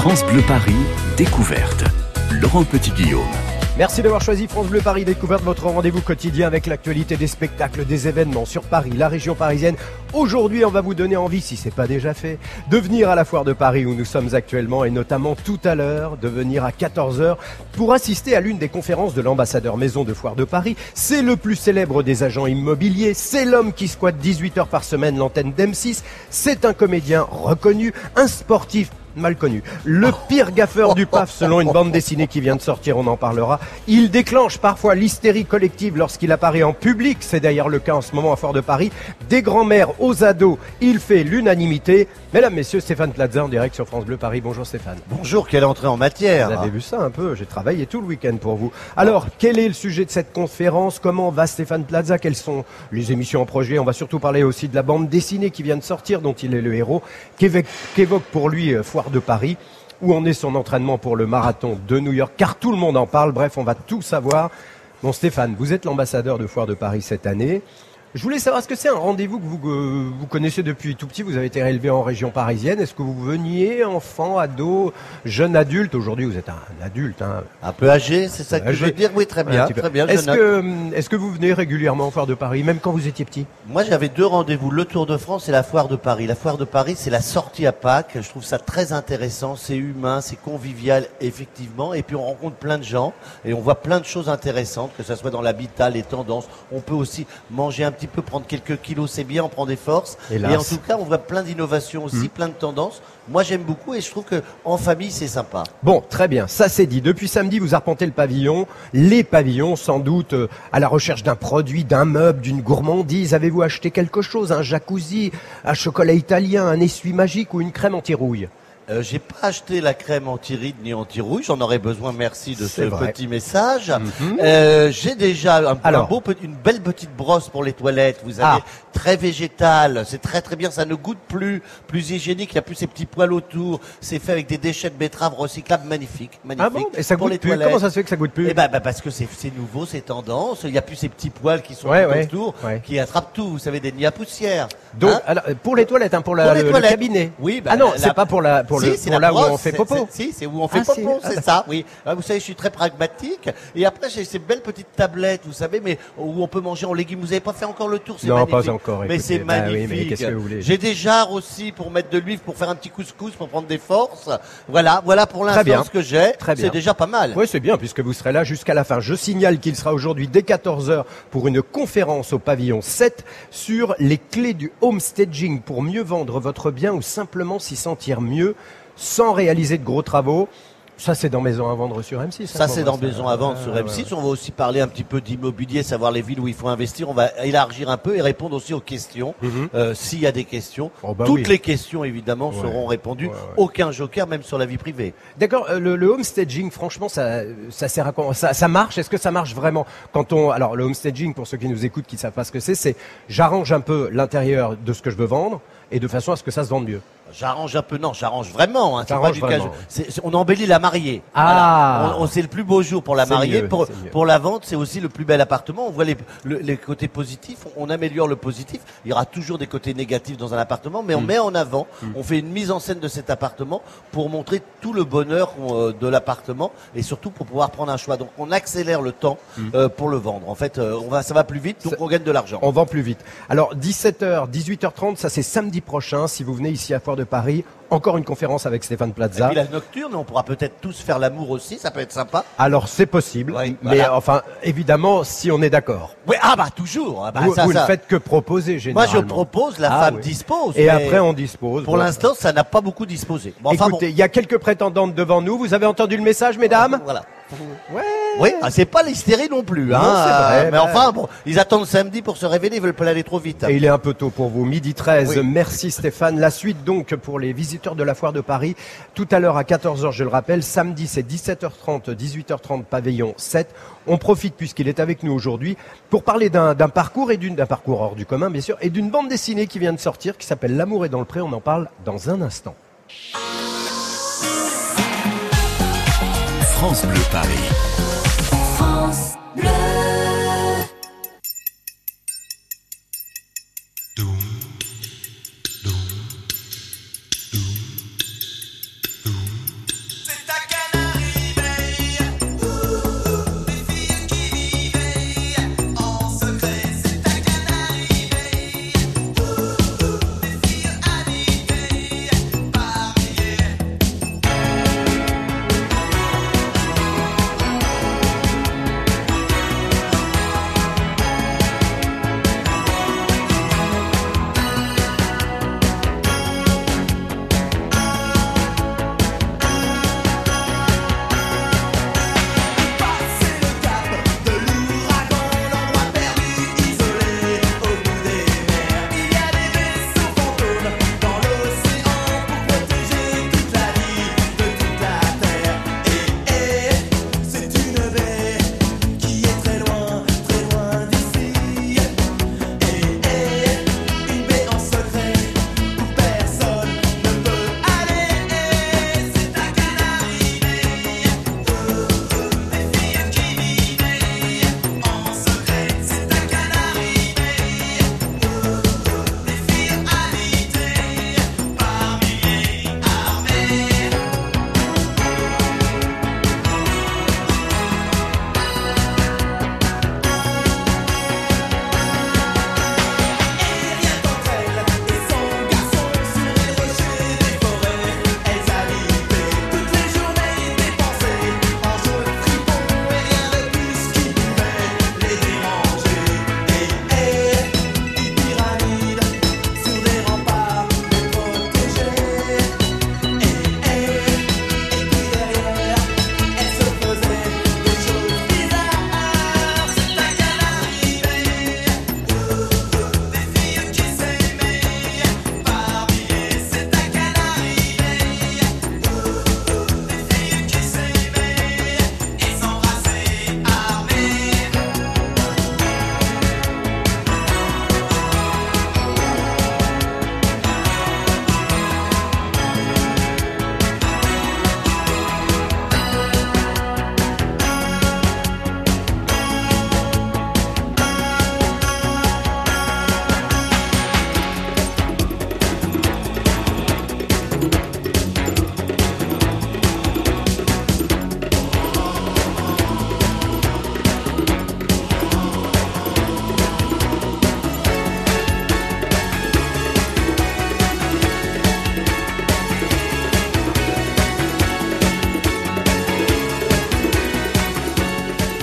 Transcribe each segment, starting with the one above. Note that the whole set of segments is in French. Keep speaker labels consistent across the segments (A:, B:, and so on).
A: France Bleu Paris, découverte. Laurent Petit-Guillaume.
B: Merci d'avoir choisi France Bleu Paris Découverte, votre rendez-vous quotidien avec l'actualité des spectacles, des événements sur Paris, la région parisienne. Aujourd'hui, on va vous donner envie, si c'est pas déjà fait, de venir à la foire de Paris où nous sommes actuellement et notamment tout à l'heure, de venir à 14h pour assister à l'une des conférences de l'ambassadeur maison de foire de Paris. C'est le plus célèbre des agents immobiliers, c'est l'homme qui squatte 18 heures par semaine l'antenne d'M6, c'est un comédien reconnu, un sportif mal connu. Le pire gaffeur du PAF selon une bande dessinée qui vient de sortir, on en parlera. Il déclenche parfois l'hystérie collective lorsqu'il apparaît en public, c'est d'ailleurs le cas en ce moment à Fort de Paris. Des grands-mères aux ados, il fait l'unanimité. Mesdames, Messieurs, Stéphane Plaza en direct sur France Bleu Paris. Bonjour Stéphane.
C: Bonjour, quelle entrée en matière
B: Vous avez vu ça un peu, j'ai travaillé tout le week-end pour vous. Alors, quel est le sujet de cette conférence? Comment va Stéphane Plaza? Quelles sont les émissions en projet? On va surtout parler aussi de la bande dessinée qui vient de sortir, dont il est le héros, qu'évoque pour lui euh, De Paris. Où en est son entraînement pour le marathon de New York? Car tout le monde en parle. Bref, on va tout savoir. Bon, Stéphane, vous êtes l'ambassadeur de Foire de Paris cette année. Je voulais savoir, est-ce que c'est un rendez-vous que vous, euh, vous connaissez depuis tout petit? Vous avez été élevé en région parisienne. Est-ce que vous veniez, enfant, ado, jeune adulte? Aujourd'hui, vous êtes un, adulte. Hein.
C: Un peu âgé, c'est ça que je veux dire Oui, très bien. Très bien
B: est-ce, que, est-ce que vous venez régulièrement en Foire de Paris, même quand vous étiez petit?
C: Moi, j'avais deux rendez-vous, le Tour de France et la Foire de Paris. La Foire de Paris, c'est la sortie à Pâques. Je trouve ça très intéressant. C'est humain, c'est convivial, effectivement. Et puis, on rencontre plein de gens et on voit plein de choses intéressantes, que ce soit dans l'habitat, les tendances. On peut aussi manger un petit peu, prendre quelques kilos, c'est bien, on prend des forces. Et en tout cas, on voit plein d'innovations aussi, hmm. plein de tendances. Moi, j'aime beaucoup et je trouve que en famille, c'est sympa.
B: Bon, très bien, ça c'est dit. Depuis samedi, vous arpentez le pavillon, les pavillons, sans doute euh, à la recherche d'un produit, d'un meuble, d'une gourmandise. Avez-vous acheté quelque chose, un jacuzzi, un chocolat italien, un essuie magique ou une crème anti-rouille?
C: Euh, j'ai pas acheté la crème anti-rides ni anti-rouille. J'en aurais besoin. Merci de ce petit message. Mhm. euh, j'ai déjà un, Alors, beau, une belle petite brosse pour les toilettes. Vous avez ah. très végétal. C'est très très bien. Ça ne goûte plus, plus hygiénique. Il n'y a plus ces petits poils autour. C'est fait avec des déchets de betterave recyclables. Magnifique, magnifique.
B: Ah bon Et ça goûte plus. Comment ça se fait que ça goûte plus
C: Eh ben, bah, parce que c'est nouveau, c'est tendance. Il n'y a plus ces petits poils qui sont autour, qui attrapent tout. Vous savez, des nids à poussière.
B: Donc, hein alors, pour les toilettes, hein, pour, la, le, cabinet.
C: Oui.
B: Bah, ah non, c'est pas pour la pour
C: c'est
B: là où on fait popo.
C: Si, c'est où on fait ah, popo, c'est ah, ça. Oui. Ah, vous savez, je suis très pragmatique. Et après, j'ai ces belles petites tablettes, vous savez, mais où on peut manger en légumes. Vous n'avez pas fait encore le tour, c'est magnifique.
B: Non, pas encore.
C: Mais c'est bah magnifique. j'ai des jarres aussi pour mettre de l'huile, pour faire un petit couscous, pour prendre des forces. Voilà, voilà pour l'instant ce que j'ai. C'est déjà pas mal.
B: Oui, c'est bien puisque vous serez là jusqu'à la fin. Je signale qu'il sera aujourd'hui dès 14h pour une conférence au pavillon 7 sur les clés du home staging pour mieux vendre votre bien ou simplement s'y sentir mieux sans réaliser de gros travaux. Ça, c'est dans Maison à vendre sur M6.
C: Ça, c'est dans Maison à vendre sur M6. On va aussi parler un petit peu d'immobilier, savoir les villes où il faut investir. On va élargir un peu et répondre aussi aux questions, mhm. euh, s'il y a des questions. Oh, bah Toutes les questions, évidemment, seront répondues. Aucun joker, même sur la vie privée.
B: D'accord. Euh, le, le homestaging, franchement, ça, ça sert à quoi? Ça, ça marche? Est-ce que ça marche vraiment? Quand on, alors, le homestaging, pour ceux qui nous écoutent, qui ne savent pas ce que c'est, c'est j'arrange un peu l'intérieur de ce que je veux vendre et de façon à ce que ça se vende mieux.
C: J'arrange un peu, non, j'arrange vraiment. Hein, pas du vraiment. on embellit la mariée.
B: Ah,
C: on, c'est le plus beau jour pour la mariée. pour, pour la vente, c'est aussi le plus bel appartement. On voit les, les côtés positifs, on, améliore le positif. Il y aura toujours des côtés négatifs dans un appartement, mais on mm. met en avant, mm. on fait une mise en scène de cet appartement pour montrer tout le bonheur euh, de l'appartement et surtout pour pouvoir prendre un choix. Donc on accélère le temps mm. euh, pour le vendre. En fait, euh, on va, ça va plus vite, donc on gagne de l'argent.
B: On vend plus vite. Alors 17h, 18h30, ça c'est samedi prochain. Si vous venez ici à Foire de Paris. Encore une conférence avec Stéphane Plaza.
C: Et puis la nocturne, on pourra peut-être tous faire l'amour aussi, ça peut être sympa.
B: Alors c'est possible, mais enfin évidemment si on est d'accord.
C: Oui, ah bah toujours. Ah bah,
B: vous, ne faites que proposer généralement.
C: Moi je propose, la ah femme dispose.
B: Et après on dispose.
C: Pour l'instant, ça n'a pas beaucoup disposé.
B: Écoutez, il y a quelques prétendantes devant nous. Vous avez entendu le message, mesdames?
C: Voilà. Ouais. Oui, ah, c'est pas l'hystérie non plus. Hein, vrai, mais bah enfin, bon, ils attendent samedi pour se révéler, ils veulent pas aller trop vite.
B: Et il est un peu tôt pour vous, midi 13. Merci Stéphane. La suite donc pour les visiteurs de la foire de Paris. Tout à l'heure à 14h, je le rappelle, samedi c'est 17h30, 18h30, pavillon 7. On profite puisqu'il est avec nous aujourd'hui pour parler d'un parcours et d'une d'un parcours hors du commun bien sûr et d'une bande dessinée qui vient de sortir qui s'appelle L'amour est dans le pré. On en parle dans un instant.
A: France Bleu Paris.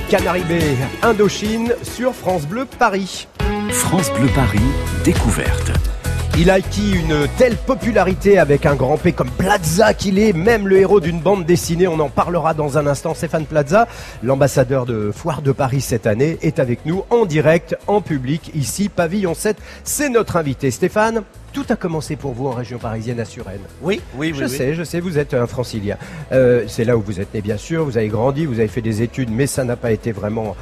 B: Canary Bay, Indochine sur France Bleu Paris.
A: France Bleu Paris, découverte.
B: Il a acquis une telle popularité avec un grand P comme Plaza qu'il est, même le héros d'une bande dessinée. On en parlera dans un instant. Stéphane Plaza, l'ambassadeur de Foire de Paris cette année, est avec nous en direct, en public, ici, pavillon 7. C'est notre invité. Stéphane, tout a commencé pour vous en région parisienne à Suresnes.
C: Oui, oui, oui.
B: Je sais, je sais, vous êtes un francilien. Euh, c'est là où vous êtes né, bien sûr. Vous avez grandi, vous avez fait des études, mais ça n'a pas été vraiment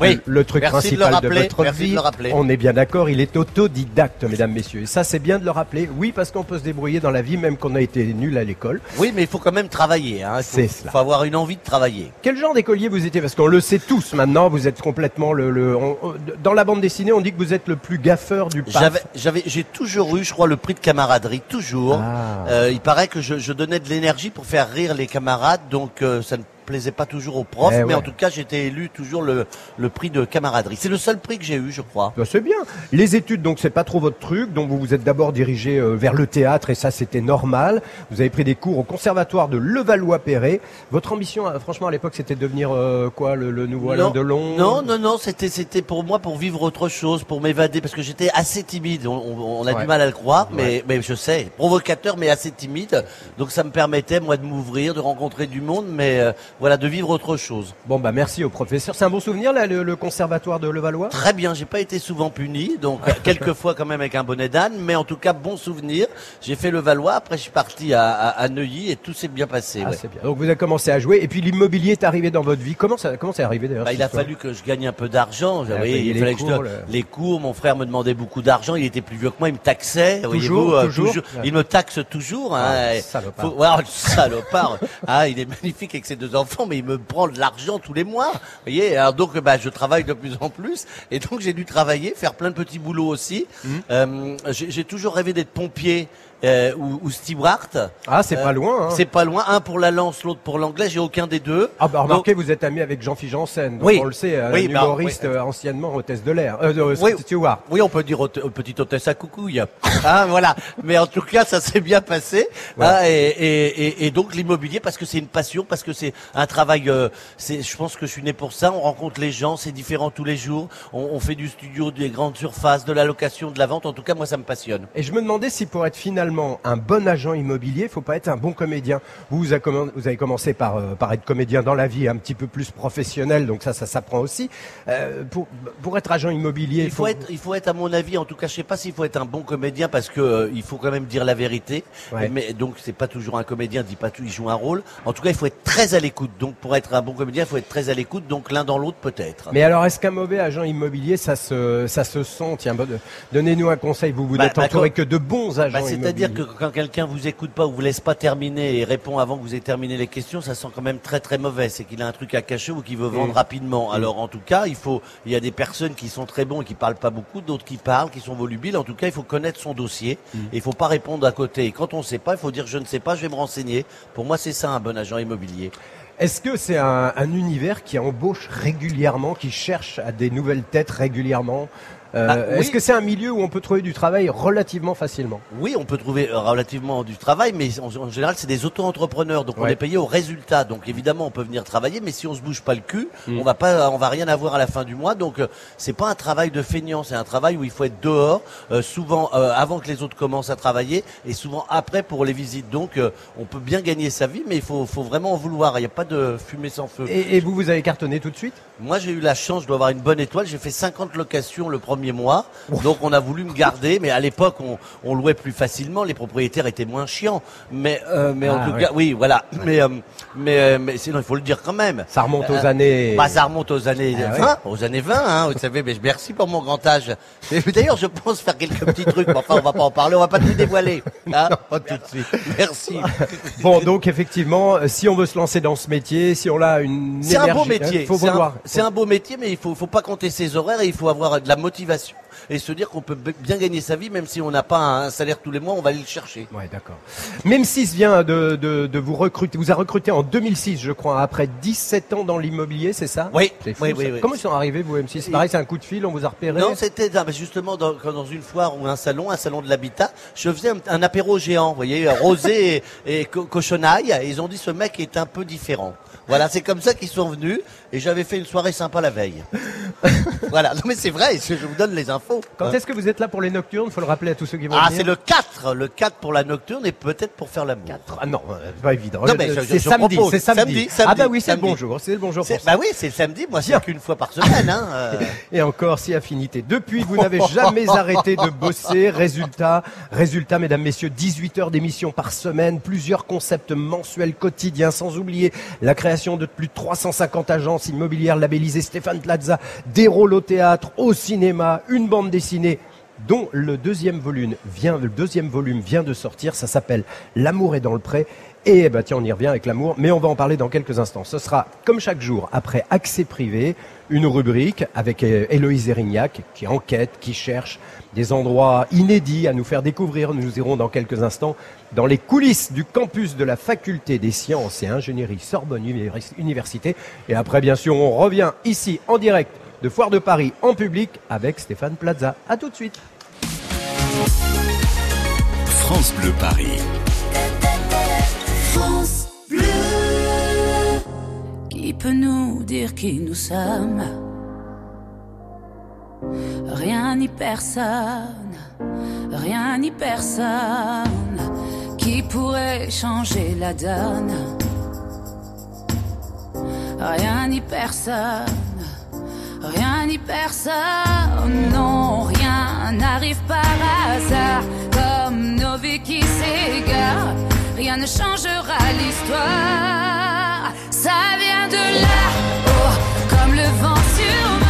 C: Oui.
B: le truc
C: Merci
B: principal de,
C: rappeler,
B: votre
C: merci de
B: vie. On est bien d'accord, il est autodidacte, mesdames, messieurs. Et ça, c'est bien de le rappeler. Oui, parce qu'on peut se débrouiller dans la vie, même qu'on a été nul à l'école.
C: Oui, mais il faut quand même travailler. Hein. Il faut,
B: C'est cela.
C: faut avoir une envie de travailler.
B: Quel genre d'écolier vous étiez? Parce qu'on le sait tous maintenant, vous êtes complètement le... le- on- dans la bande dessinée, on dit que vous êtes le plus gaffeur du PAF.
C: J'avais, j'avais, j'ai toujours eu, je crois, le prix de camaraderie, toujours.
B: Ah.
C: Euh, il paraît que je, je donnais de l'énergie pour faire rire les camarades, donc euh, ça ne plaisait pas toujours aux profs,
B: Eh
C: mais
B: ouais.
C: en tout cas, j'étais élu toujours le, le prix de camaraderie. C'est le seul prix que j'ai eu, je crois.
B: Bah, c'est bien. Les études, donc, c'est pas trop votre truc. Donc, vous vous êtes d'abord dirigé euh, vers le théâtre et ça, c'était normal. Vous avez pris des cours au conservatoire de Levallois-Perret. Votre ambition, euh, franchement, à l'époque, c'était de devenir euh, quoi, le, le nouveau Alain Delon
C: non, non, non, c'était, c'était pour moi pour vivre autre chose, pour m'évader, parce que j'étais assez timide. On, on- on a
B: Ouais.
C: du mal à le croire, mais,
B: Ouais.
C: mais je sais, provocateur, mais assez timide. Donc ça me permettait moi de m'ouvrir, de rencontrer du monde, mais euh, voilà, de vivre autre chose.
B: Bon, bah, merci au professeur. C'est un bon souvenir, là, le, le conservatoire de Levallois?
C: Très bien, j'ai pas été souvent puni, donc euh, quelques fois quand même avec un bonnet d'âne, mais en tout cas bon souvenir. J'ai fait le Valois, après je suis parti à, à, à Neuilly et tout s'est bien passé.
B: Ah,
C: ouais.
B: c'est bien. Donc, vous avez commencé à jouer et puis l'immobilier est arrivé dans votre vie. Comment ça, comment c'est arrivé d'ailleurs
C: Bah, il a fallu que je gagne un peu d'argent.
B: Ah,
C: il
B: les
C: fallait que je
B: cours,
C: donne
B: le-
C: les cours. Mon frère me demandait beaucoup d'argent. Il était plus vieux que moi. Il me taxait.
B: Toujours,
C: euh,
B: toujours Ouais.
C: Il me taxe toujours.
B: Ah,
C: hein, et
B: salopard.
C: faut- salopard. ah, il est magnifique avec ses deux enfants, mais il me prend de l'argent tous les mois. Vous voyez, alors donc bah, je travaille de plus en plus. Et donc j'ai dû travailler, faire plein de petits boulots aussi.
B: Mmh.
C: Euh, j'ai toujours rêvé d'être pompier. Euh, ou, ou.
B: Ah, c'est
C: Euh,
B: pas loin. Hein.
C: C'est pas loin. Un pour la lance, l'autre pour l'anglais. J'ai aucun des deux.
B: Ah bah
C: Donc-
B: remarquez, vous êtes ami avec Jean-Philippe Janssen,
C: Oui.
B: on le sait, un
C: Oui, bah,
B: humoriste
C: oui.
B: euh, anciennement hôtesse de l'air, euh,
C: Oui.
B: steward.
C: Oui, on peut dire euh, petite hôtesse à coucouille. Ah, voilà. Mais en tout cas, ça s'est bien passé.
B: Voilà.
C: Ah, et, et, et, et donc l'immobilier, parce que c'est une passion, parce que c'est un travail. euh, c'est, je pense que je suis né pour ça. On rencontre les gens, c'est différent tous les jours. On, on fait du studio, des grandes surfaces, de la location, de la vente. En tout cas, moi, ça me passionne.
B: Et je me demandais si pour être finalement un bon agent immobilier, il faut pas être un bon comédien. Vous, vous avez, commencé par, euh, par être comédien dans la vie, un petit peu plus professionnel, donc ça, ça s'apprend aussi. Euh, pour, pour être agent immobilier,
C: Il faut être, il faut être à mon avis, en tout cas, je sais pas s'il faut être un bon comédien parce que euh, il faut quand même dire la vérité.
B: Ouais.
C: Mais donc c'est pas toujours un comédien, dit pas tout, il joue un rôle. En tout cas, il faut être très à l'écoute. Donc pour être un bon comédien, il faut être très à l'écoute. Donc l'un dans l'autre peut-être.
B: Mais alors, est-ce qu'un mauvais agent immobilier, ça se, ça se sent? Tiens, donnez-nous un conseil. Vous vous
C: Bah,
B: n'êtes
C: bah,
B: entouré que de bons agents
C: Bah, C'est-à-dire
B: immobiliers.
C: que quand quelqu'un vous écoute pas ou vous laisse pas terminer et répond avant que vous ayez terminé les questions, ça sent quand même très très mauvais. C'est qu'il a un truc à cacher ou qu'il veut vendre
B: Mm.
C: rapidement. Alors en tout cas, il faut, il y a des personnes qui sont très bons et qui parlent pas beaucoup, d'autres qui parlent, qui sont volubiles. En tout cas, il faut connaître son dossier
B: Mm.
C: et il faut pas répondre à côté. Et quand on sait pas, il faut dire je ne sais pas, je vais me renseigner. Pour moi, c'est ça un bon agent immobilier.
B: Est-ce que c'est un, un univers qui embauche régulièrement, qui cherche à des nouvelles têtes régulièrement? Euh,
C: Bah, oui.
B: Est-ce que c'est un milieu où on peut trouver du travail relativement facilement
C: Oui, on peut trouver euh, relativement du travail, mais en, en général, c'est des auto-entrepreneurs, donc on est payé au résultat. Donc évidemment, on peut venir travailler, mais si on se bouge pas le cul,
B: Mm.
C: on va pas, on va rien avoir à la fin du mois. Donc euh, c'est pas un travail de feignant, c'est un travail où il faut être dehors, euh, souvent euh, avant que les autres commencent à travailler, et souvent après pour les visites. Donc euh, on peut bien gagner sa vie, mais il faut, faut vraiment en vouloir. Il n'y a pas de fumée sans feu.
B: et, et vous, vous avez cartonné tout de suite
C: Moi, j'ai eu la chance, je dois avoir une bonne étoile. J'ai fait 50 locations le premier mois. Donc, on a voulu me garder. Mais à l'époque, on, on louait plus facilement. Les propriétaires étaient moins chiants. Mais, euh, mais en
B: Ah,
C: tout
B: ouais.
C: cas, oui, voilà. Mais, euh, mais, euh, mais sinon, il faut le dire quand même.
B: Ça remonte aux
C: Euh,
B: années.
C: Bah, ça remonte aux années
B: Ah ouais.
C: 20, aux années 20, hein, vous savez, mais je merci pour mon grand âge. Et D'ailleurs, je pense faire quelques petits trucs, mais enfin, on va pas en parler, on va pas tout dévoiler. Hein pas tout de suite. Merci.
B: Bon, donc effectivement, euh, si on veut se lancer dans ce métier, si on a une
C: C'est un beau
B: hein,
C: métier.
B: faut
C: C'est un-
B: vouloir.
C: C'est un, beau métier, mais il faut, faut pas compter ses horaires et il faut avoir de la motivation. et se dire qu'on peut bien gagner sa vie, même si on n'a pas un salaire tous les mois, on va aller le chercher.
B: Ouais, d'accord. Même 6 vient de, de, de vous recruter, vous a recruté en 2006, je crois, après 17 ans dans l'immobilier, c'est ça?
C: Oui,
B: fou,
C: oui,
B: ça.
C: oui, oui.
B: Comment ils sont arrivés, vous, M6 C'est pareil, c'est un coup de fil, on vous a repéré?
C: Non, c'était dans- justement dans, dans une foire ou un salon, un salon de l'habitat. Je faisais un, un apéro géant, vous voyez, rosé et, et co- cochonaille. Et ils ont dit ce mec est un peu différent. Voilà, c'est comme ça qu'ils sont venus. Et j'avais fait une soirée sympa la veille. voilà, non mais c'est vrai, je vous donne les infos.
B: Quand est-ce que vous êtes là pour les nocturnes? Faut le rappeler à tous ceux qui vont
C: Ah,
B: venir.
C: c'est le 4, le 4 pour la nocturne et peut-être pour faire l'amour.
B: Ah non, euh, c'est pas évident.
C: Non, mais je-
B: c'est
C: je
B: samedi,
C: propose.
B: c'est samedi.
C: Samedi, samedi,
B: Ah bah oui, c'est le
C: samedi.
B: bon jour, c'est le bon jour
C: C'est-
B: pour ça.
C: Bah oui, c'est le samedi, moi c'est qu'une fois par semaine. Hein, euh.
B: Et encore, si affinité. Depuis, vous n'avez jamais arrêté de bosser. Résultat, résultat, mesdames, messieurs, 18 heures d'émission par semaine, plusieurs concepts mensuels quotidiens, sans oublier la création de plus de 350 agences immobilières labellisées Stéphane Plaza, des rôles au théâtre, au cinéma, une bande dessinée dont le deuxième volume vient, de sortir. Ça s'appelle L'amour est dans le pré. Et bah tiens, on y revient avec l'amour, mais on va en parler dans quelques instants. Ce sera, comme chaque jour, après accès privé, une rubrique avec euh, Héloïse Erignac qui enquête, qui cherche des endroits inédits à nous faire découvrir. Nous irons dans quelques instants dans les coulisses du campus de la faculté des sciences et ingénierie Sorbonne Univers- Université. Et après, bien sûr, on revient ici en direct de Foire de Paris en public avec Stéphane Plaza. À tout de suite.
A: France Bleu Paris.
D: France Bleu. Qui peut nous dire qui nous sommes? Rien ni personne, rien ni personne qui pourrait changer la donne. Rien ni personne, rien ni personne, non, rien n'arrive par hasard, comme nos vies qui s'égarent, rien ne changera l'histoire, ça vient de là, oh, comme le vent sur ma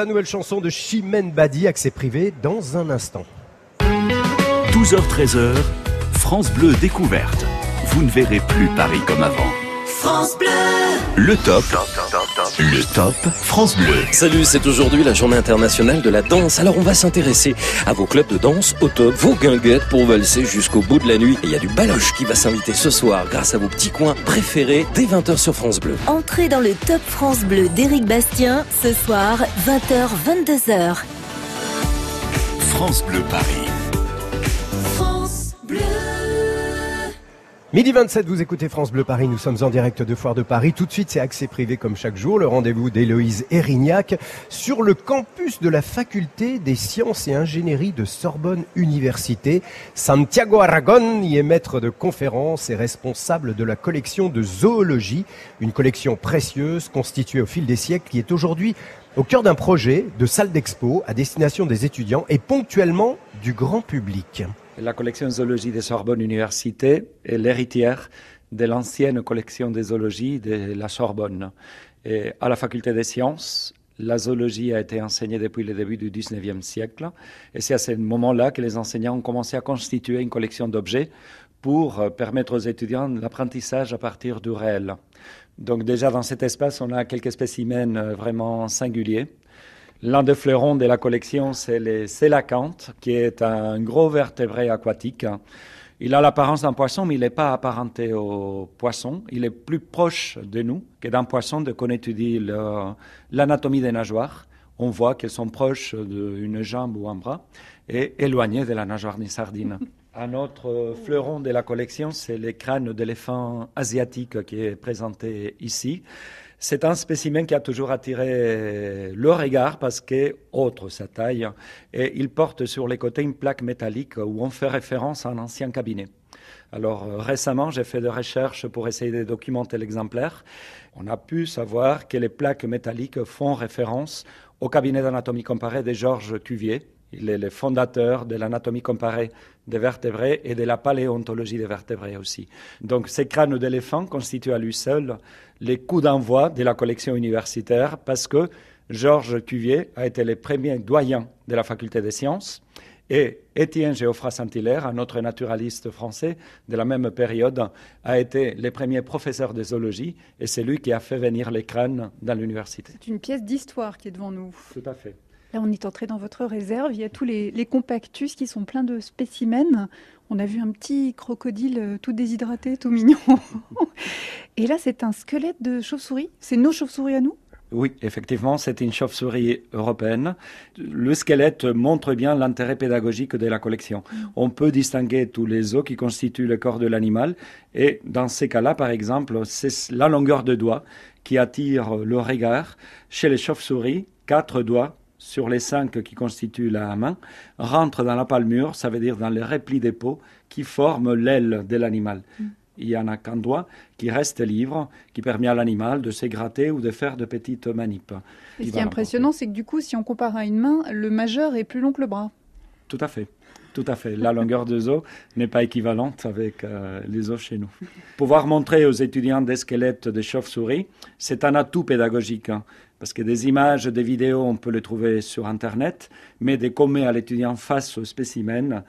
B: la nouvelle chanson de Chimène Badi, accès privé, dans un instant.
A: 12h-13h, France Bleu découverte. Vous ne verrez plus Paris comme avant.
D: France Bleu.
A: Le top. Le top France Bleu.
E: Salut, c'est aujourd'hui la journée internationale de la danse. Alors on va s'intéresser à vos clubs de danse au top, vos guinguettes pour valser jusqu'au bout de la nuit. Et il y a du baloche qui va s'inviter ce soir grâce à vos petits coins préférés dès 20h sur France Bleu.
F: Entrez dans le Top France Bleu d'Éric Bastien ce soir 20h 22h.
A: France Bleu Paris.
B: Midi 27, vous écoutez France Bleu Paris, nous sommes en direct de Foire de Paris. Tout de suite, c'est accès privé comme chaque jour, le rendez-vous d'Héloïse Erignac sur le campus de la faculté des sciences et ingénierie de Sorbonne Université. Santiago Aragon y est maître de conférences et responsable de la collection de zoologie, une collection précieuse constituée au fil des siècles qui est aujourd'hui au cœur d'un projet de salle d'expo à destination des étudiants et ponctuellement du grand public.
F: La collection zoologie de Sorbonne Université est l'héritière de l'ancienne collection de zoologie de la Sorbonne. Et à la faculté des sciences, la zoologie a été enseignée depuis le début du 19e siècle. Et c'est à ce moment-là que les enseignants ont commencé à constituer une collection d'objets pour euh, permettre aux étudiants l'apprentissage à partir du réel. Donc déjà dans cet espace, on a quelques spécimens euh, vraiment singuliers. L'un des fleurons de la collection, c'est le sélacanthe, qui est un gros vertébré aquatique. Il a l'apparence d'un poisson, mais il n'est pas apparenté au poisson. Il est plus proche de nous que d'un poisson dès qu'on étudie l'anatomie des nageoires. On voit qu'elles sont proches d'une jambe ou un bras et éloignées de la nageoire d'une sardine. Un autre fleuron de la collection, c'est le crâne d'éléphant asiatique qui est présenté ici. C'est un spécimen qui a toujours attiré le regard parce que, autre sa taille, et il porte sur les côtés une plaque métallique où on fait référence à un ancien cabinet. Alors euh, récemment, j'ai fait des recherches pour essayer de documenter l'exemplaire. On a pu savoir que les plaques métalliques font référence au cabinet d'anatomie comparée de Georges Cuvier. Il est le fondateur de l'anatomie comparée des vertébrés et de la paléontologie des vertébrés aussi. Donc ces crânes d'éléphants constituent à lui seul les coups d'envoi de la collection universitaire parce que Georges Cuvier a été le premier doyen de la faculté des sciences et Étienne Géoffroy Saint-Hilaire, un autre naturaliste français de la même période, a été le premier professeur de zoologie et c'est lui qui a fait venir les crânes dans l'université.
G: C'est une pièce d'histoire qui est devant nous.
F: Tout à fait.
G: Là, on est entré dans votre réserve. Il y a tous les, les compactus qui sont pleins de spécimens. On a vu un petit crocodile euh, tout déshydraté, tout mignon. Et là, c'est un squelette de chauve-souris. C'est nos chauves-souris à nous?
F: Oui, effectivement, c'est une chauve-souris européenne. Le squelette montre bien l'intérêt pédagogique de la collection. On peut distinguer tous les os qui constituent le corps de l'animal. Et dans ces cas-là, par exemple, c'est la longueur de doigt qui attire le regard. Chez les chauves-souris, quatre doigts sur les cinq qui constituent la main rentrent dans la palmure, ça veut dire dans les replis des peaux qui forment l'aile de l'animal. Il y en a qu'un doigt qui reste libre, qui permet à l'animal de s'égratter ou de faire de petites manipes.
G: Et ce qui est impressionnant, c'est que du coup, si on compare à une main, le majeur est plus long que le bras.
F: Tout à fait. Tout à fait. La longueur des os n'est pas équivalente avec euh, les os chez nous. Pouvoir montrer aux étudiants des squelettes de chauves-souris, c'est un atout pédagogique. hein, parce que des images, des vidéos, on peut les trouver sur Internet, mais de commer à l'étudiant face au spécimen,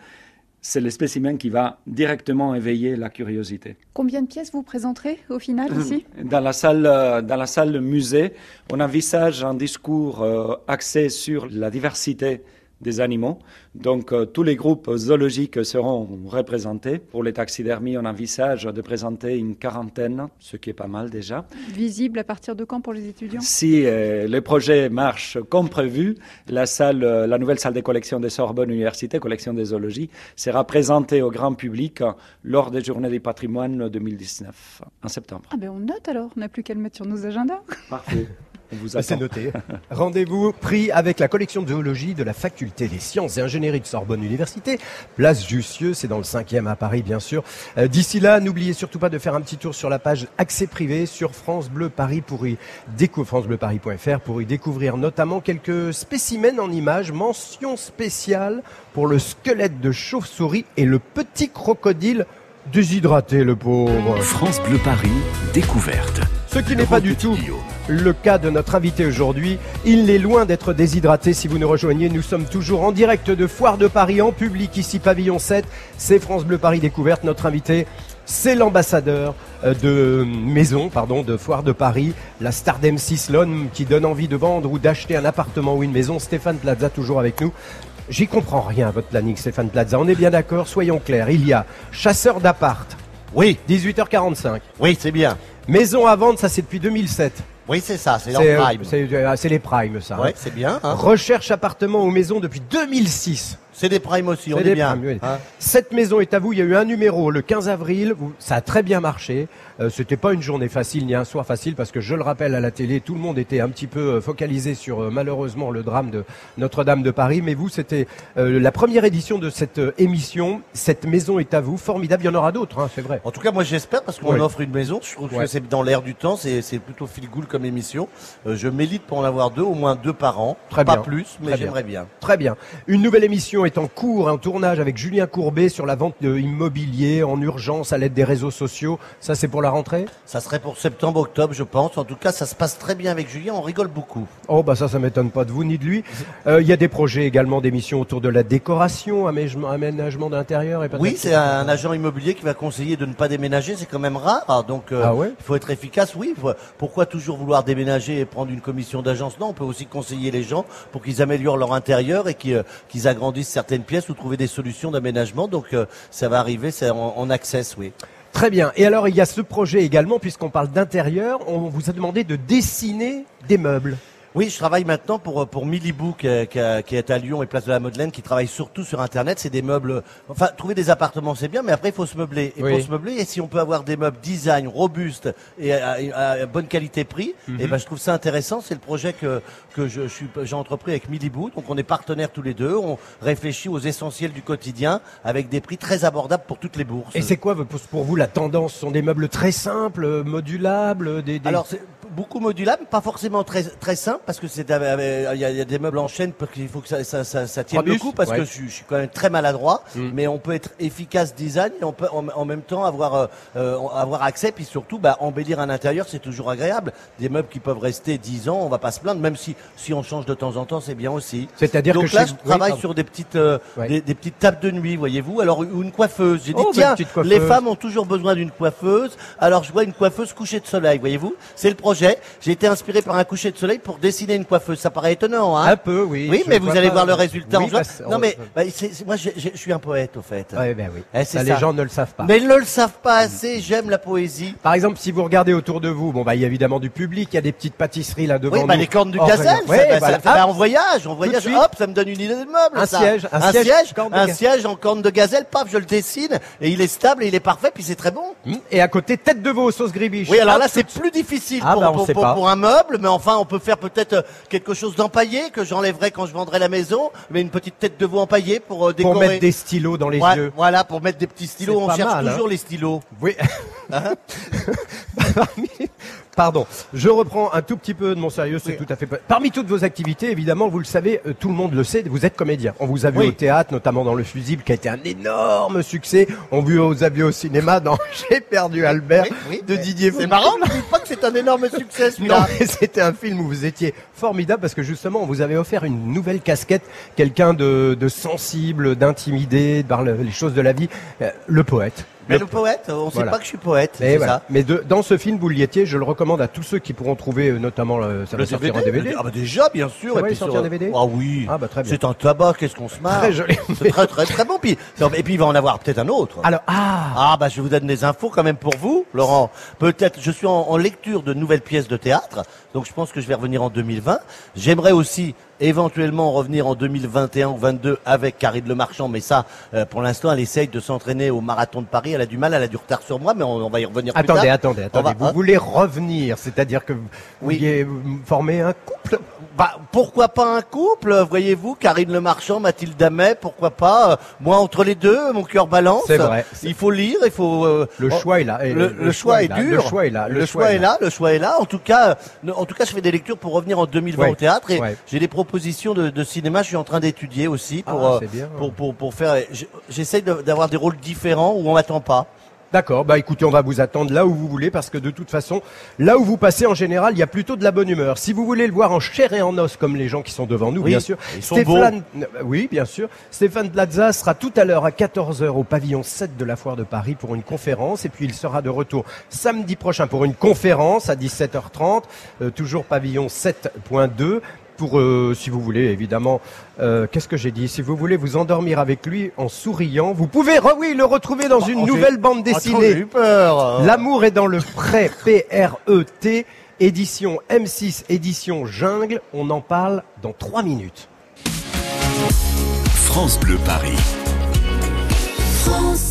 F: c'est le spécimen qui va directement éveiller la curiosité.
G: Combien de pièces vous présenterez au final ici?
F: Dans la salle, euh, dans la salle musée, on envisage un discours euh, axé sur la diversité des animaux. Donc euh, tous les groupes zoologiques seront représentés. Pour les taxidermies, on envisage de présenter une quarantaine, ce qui est pas mal déjà.
G: Visible à partir de quand pour les étudiants?
F: Si euh, le projet marche comme prévu, la, salle, euh, la nouvelle salle de collection de Sorbonne Université, collection de zoologie, sera présentée au grand public euh, lors des Journées du patrimoine 2019, en septembre.
G: Ah ben on note alors, on n'a plus qu'à le mettre sur nos agendas.
F: Parfait. On vous
B: C'est noté. Rendez-vous pris avec la collection de zoologie de la faculté des sciences et ingénierie de Sorbonne Université. Place Jussieu, c'est dans le 5e à Paris, bien sûr. Euh, D'ici là, n'oubliez surtout pas de faire un petit tour sur la page accès privé sur France Bleu Paris pour y découvrir francebleuparis.fr pour y découvrir notamment quelques spécimens en images, mention spéciale pour le squelette de chauve-souris et le petit crocodile déshydraté, le pauvre.
A: France Bleu Paris, découverte.
B: Ce qui n'est pas du tout
A: Guillaume.
B: Le cas de notre invité aujourd'hui. Il est loin d'être déshydraté si vous nous rejoignez. Nous sommes toujours en direct de Foire de Paris en public ici pavillon 7. C'est France Bleu Paris découverte. Notre invité, c'est l'ambassadeur euh, de maison, pardon, de Foire de Paris, la star d'M6, l'homme qui donne envie de vendre ou d'acheter un appartement ou une maison. Stéphane Plaza toujours avec nous. J'y comprends rien à votre planning, Stéphane Plaza. On est bien d'accord, soyons clairs. Il y a chasseur d'appart,
C: Oui,
B: 18h45.
C: oui, c'est bien.
B: Maison à vendre, ça c'est depuis 2007.
C: Oui, c'est ça, c'est leur
B: euh,
C: prime.
B: c'est, euh, c'est les primes, ça. hein.
C: Ouais, c'est bien. hein.
B: Recherche appartement ou maison depuis 2006.
C: C'est des primes aussi, on
B: C'est
C: est
B: des
C: bien.
B: primes, oui.
C: hein.
B: Cette maison est à vous. Il y a eu un numéro le 15 avril. Ça a très bien marché. Euh, C'était pas une journée facile ni un soir facile parce que je le rappelle à la télé, tout le monde était un petit peu euh, focalisé sur euh, malheureusement le drame de Notre-Dame de Paris. Mais vous, c'était euh, la première édition de cette émission. Cette maison est à vous. Formidable. Il y en aura d'autres, hein, c'est vrai.
C: En tout cas, moi j'espère parce qu'on
B: Ouais.
C: offre une maison. Je trouve
B: Ouais.
C: que c'est dans l'air du temps. C'est plutôt feel good comme émission. Euh, je m'élite pour en avoir deux, au moins deux par an.
B: Très
C: Pas
B: bien.
C: plus, mais j'aimerais bien.
B: Très bien. Une nouvelle émission est en cours, un tournage avec Julien Courbet sur la vente de immobilier en urgence à l'aide des réseaux sociaux. Ça, c'est pour la rentrée?
C: Ça serait pour septembre, octobre, je pense. En tout cas, ça se passe très bien avec Julien. On rigole beaucoup.
B: Oh bah ça, ça m'étonne pas de vous ni de lui. Euh, Il y a des projets également d'émissions autour de la décoration, aménagement, d'intérieur et peut-être-
C: Oui, c'est un agent immobilier qui va conseiller de ne pas déménager. C'est quand même rare. Donc, euh,
B: Ah ouais
C: il faut être efficace. Oui. faut- Pourquoi toujours vouloir déménager et prendre une commission d'agence? Non, on peut aussi conseiller les gens pour qu'ils améliorent leur intérieur et qu'ils euh, qu'ils agrandissent certaines pièces ou trouver des solutions d'aménagement. Donc, euh, ça va arriver. C'est en, en access, oui.
B: Très bien. Et alors, il y a ce projet également, puisqu'on parle d'intérieur, on vous a demandé de dessiner des meubles.
C: Oui, je travaille maintenant pour pour Milibou qui, est- qui est qui est à Lyon et Place de la Madeleine, qui travaille surtout sur Internet. C'est des meubles. Enfin, trouver des appartements c'est bien, mais après il faut se meubler. Et
B: Oui.
C: pour se meubler, et si on peut avoir des meubles design robustes et à, à- à bonne qualité prix,
B: Mhm.
C: et ben je trouve ça intéressant. C'est le projet que que je, je suis j'ai entrepris avec Milibou. Donc on est partenaires tous les deux. On réfléchit aux essentiels du quotidien avec des prix très abordables pour toutes les bourses.
B: Et c'est quoi pour vous la tendance? Ce sont des meubles très simples, euh, modulables, des, des-
C: Alors c'est beaucoup modulable, pas forcément très très simple parce que c'est euh, il y, y a des meubles en chaîne parce qu'il faut que ça ça, ça, ça tienne le
B: Robuste,
C: coup parce
B: ouais.
C: que je, suis- je suis quand même très maladroit,
B: Mm.
C: mais on peut être efficace design et on peut en, en même temps avoir euh, euh, avoir accès puis surtout bah, embellir un intérieur c'est toujours agréable. Des meubles qui peuvent rester 10 ans, on va pas se plaindre même si si on change de temps en temps c'est bien aussi.
B: C'est-à-dire que
C: là je travaille sur des petites euh,
B: Ouais.
C: des, des petites tables de nuit voyez-vous alors ou une coiffeuse. J'ai dit
B: Oh,
C: tiens les femmes ont toujours besoin d'une coiffeuse. Alors je vois une coiffeuse coucher de soleil, voyez-vous C'est le projet. J'ai été inspiré par un coucher de soleil pour dessiner une coiffeuse. Ça paraît étonnant, hein
B: un peu, oui.
C: Oui, mais vous allez
B: pas-
C: voir le résultat
B: Oui,
C: en
B: bah,
C: Non, mais bah, moi, je suis un poète, au fait.
B: Ouais, ben oui.
C: Eh, c'est
B: Ça,
C: ça.
B: les gens ne le savent pas.
C: Mais ils ne le savent pas assez. J'aime la poésie.
B: Par exemple, si vous regardez autour de vous, bon bah il y a évidemment du public, il y a des petites pâtisseries là devant
C: Oui, bah,
B: nous.
C: les cornes du
B: Oh,
C: gazelle.
B: regarde.
C: ça, bah, bah, on voyage, on voyage. Hop, ça me donne une idée de meuble.
B: Un siège, un siège,
C: un siège en corne de gazelle. Paf, je le dessine et il est stable et il est parfait. Puis c'est très bon.
B: Hmm. Et à côté, tête de veau aux sauces gribiche.
C: Oui, alors là, c'est plus difficile
B: Ah,
C: pour,
B: bah, on
C: pour-
B: sait
C: pour-
B: pas.
C: pour un meuble, mais enfin, on peut faire peut-être euh, quelque chose d'empaillé que j'enlèverai quand je vendrai la maison, mais une petite tête de veau empaillée pour euh,
B: pour
C: décorer.
B: mettre des stylos dans les
C: Ouais,
B: yeux.
C: Voilà, pour mettre des petits stylos. On cherche
B: mal, hein.
C: toujours les stylos.
B: Oui. Parmi- Pardon, je reprends un tout petit peu de mon sérieux, c'est tout à fait. Parmi toutes vos activités, évidemment, vous le savez, euh, tout le monde le sait, vous êtes comédien. On vous a vu
C: Oui.
B: au théâtre, notamment dans Le Fusible, qui a été un énorme succès. On vous a vu au cinéma dans J'ai perdu Albert
C: Oui,
B: de Didier
C: C'est marrant, ne dites pas que c'est un énorme succès
B: Non,
C: celui-là.
B: mais c'était un film où vous étiez formidable parce que justement, on vous avait offert une nouvelle casquette, quelqu'un de, de sensible, d'intimidé par le- les choses de la vie, euh, le poète.
C: Mais
B: Le
C: le poète, on sait
B: Voilà.
C: pas que je suis poète,
B: Mais,
C: c'est
B: voilà.
C: ça.
B: Mais de- dans ce film, étiez, je le recommande à tous ceux qui pourront trouver, euh, notamment, euh, ça va sortir en DVD.
C: Ah bah déjà, bien sûr. Et puis sur-
B: en DVD
C: Ah oui.
B: Ah bah très bien.
C: C'est un tabac, qu'est-ce qu'on se marre.
B: Très joli.
C: C'est très très très bon. Puis, et puis il va en avoir peut-être un autre.
B: Alors, ah,
C: Ah bah je vous donne des infos quand même pour vous, Laurent. Peut-être, je suis en, en lecture de nouvelles pièces de théâtre, donc je pense que je vais revenir en 2020. J'aimerais aussi éventuellement revenir en 2021 ou 22 avec Karine Le Marchand, mais ça, euh, pour l'instant, elle essaye de s'entraîner au marathon de Paris. Elle a du mal, elle a du retard sur moi, mais on, on va y revenir plus
B: attendez,
C: tard.
B: attendez, attendez.
C: va-
B: vous
C: hein
B: voulez revenir, c'est-à-dire que vous
C: Oui.
B: vouliez former un couple
C: Bah, pourquoi pas un couple, voyez-vous, Karine Le Marchand, Mathilde Damet, pourquoi pas euh, Moi, entre les deux, mon cœur balance.
B: C'est vrai.
C: Il faut lire, il faut. euh,
B: Le choix est là.
C: Le, le choix est
B: là.
C: dur.
B: Le choix est là.
C: Le, choix est là. Le choix est là. En tout cas, euh, en tout cas, je fais des lectures pour revenir en 2020
B: Ouais.
C: au théâtre et
B: Ouais.
C: j'ai des propositions de, de cinéma. Je suis en train d'étudier aussi pour
B: Ah,
C: euh, pour, pour pour faire. J'essaye d'avoir des rôles différents où on m'attend pas.
B: D'accord, bah écoutez, on va vous attendre là où vous voulez parce que de toute façon, là où vous passez en général, il y a plutôt de la bonne humeur. Si vous voulez le voir en chair et en os comme les gens qui sont devant nous,
C: Oui,
B: bien sûr.
C: ils sont
B: Stéphane, euh, oui, bien sûr. Stéphane Plaza sera tout à l'heure à 14h au pavillon 7 de la Foire de Paris pour une conférence et puis il sera de retour samedi prochain pour une conférence à 17h30, euh, toujours pavillon 7.2 pour, euh, si vous voulez, évidemment, euh, qu'est-ce que j'ai dit? Si vous voulez vous endormir avec lui en souriant, vous pouvez, oui, le retrouver dans une
C: oh, j'ai-
B: nouvelle bande dessinée. L'amour est dans le prêt, P-R-E-T, édition M6, édition Jungle. On en parle dans trois minutes.
A: France Bleu Paris.
H: France